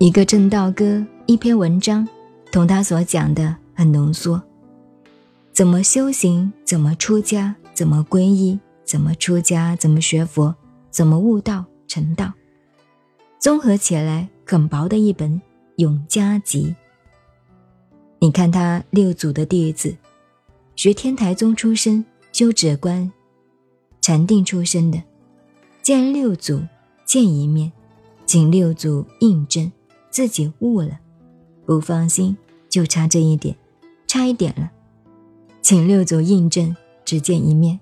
一个正道歌，一篇文章，同他所讲的很浓缩。怎么修行？怎么出家？怎么皈依？怎么出家？怎么学佛？怎么悟道成道？综合起来，很薄的一本《永嘉集》。你看他六祖的弟子，学天台宗出身，修止观、禅定出身的，见六祖见一面，请六祖印证。自己悟了，不放心，就差这一点，差一点了，请六祖印证，只见一面。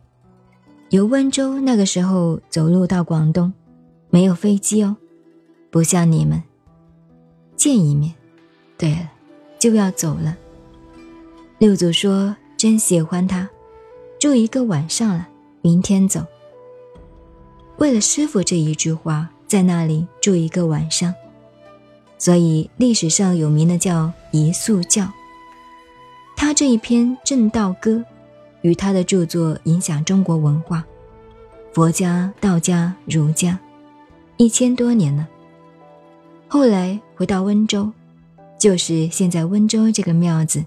由温州那个时候走路到广东，没有飞机哦，不像你们，见一面。对了，就要走了。六祖说：“真喜欢他，住一个晚上了，明天走。”为了师傅这一句话，在那里住一个晚上。所以历史上有名的叫一宿教。他这一篇《正道歌》，与他的著作影响中国文化，佛家、道家、儒家，一千多年了。后来回到温州，就是现在温州这个庙子，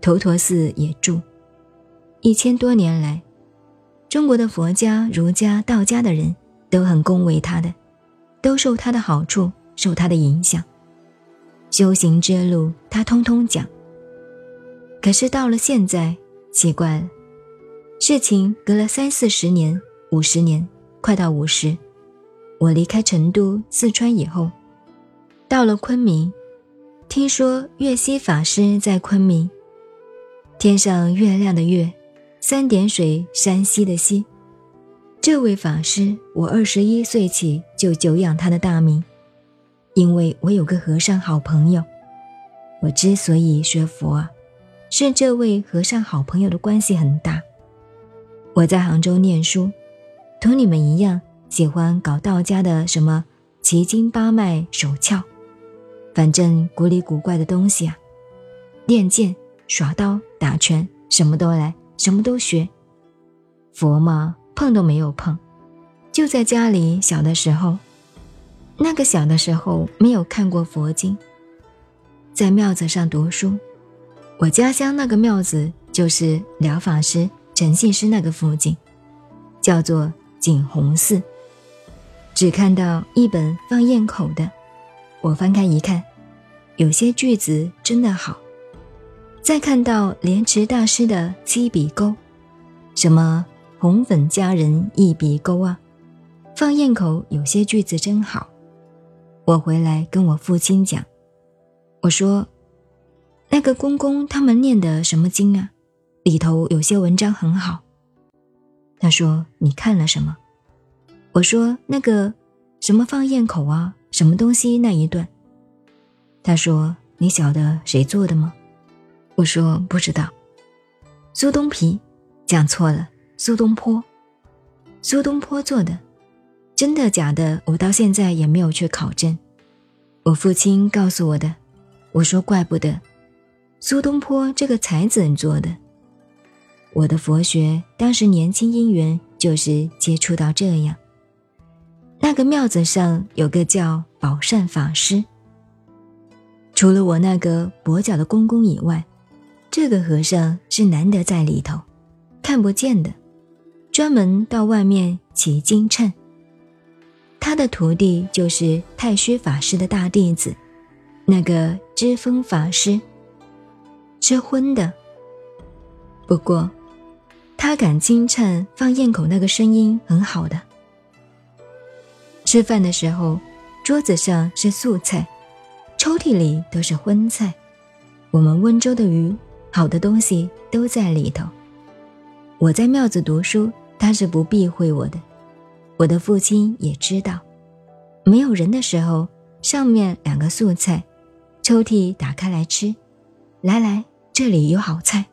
头陀寺也住。一千多年来，中国的佛家、儒家、道家的人都很恭维他的，都受他的好处，受他的影响。修行之路，他通通讲。可是到了现在，奇怪了，事情隔了三四十年、五十年，快到五十，我离开成都、四川以后，到了昆明，听说月溪法师在昆明。天上月亮的月，三点水山西的西，这位法师，我二十一岁起就久仰他的大名。因为我有个和尚好朋友，我之所以学佛啊，是这位和尚好朋友的关系很大。我在杭州念书，同你们一样喜欢搞道家的什么奇经八脉手窍，反正古里古怪的东西啊，练剑、耍刀、打拳，什么都来，什么都学。佛嘛，碰都没有碰，就在家里小的时候。那个小的时候没有看过佛经，在庙子上读书。我家乡那个庙子就是疗法师陈信师那个附近，叫做景洪寺。只看到一本放焰口的，我翻开一看，有些句子真的好。再看到莲池大师的七笔勾，什么红粉佳人一笔勾啊，放焰口有些句子真好。我回来跟我父亲讲，我说：“那个公公他们念的什么经啊？里头有些文章很好。”他说：“你看了什么？”我说：“那个什么放焰口啊，什么东西那一段。”他说：“你晓得谁做的吗？”我说：“不知道。”苏东皮讲错了，苏东坡，苏东坡做的。真的假的？我到现在也没有去考证。我父亲告诉我的。我说怪不得，苏东坡这个才子做的。我的佛学当时年轻因缘就是接触到这样。那个庙子上有个叫宝善法师，除了我那个跛脚的公公以外，这个和尚是难得在里头，看不见的，专门到外面起金称。他的徒弟就是太虚法师的大弟子，那个知风法师。吃荤的，不过他敢轻颤放焰口那个声音很好的。吃饭的时候，桌子上是素菜，抽屉里都是荤菜。我们温州的鱼，好的东西都在里头。我在庙子读书，他是不避讳我的。我的父亲也知道，没有人的时候，上面两个素菜，抽屉打开来吃。来来，这里有好菜。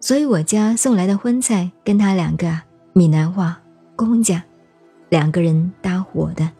所以我家送来的荤菜，跟他两个闽南话公家，两个人搭伙的。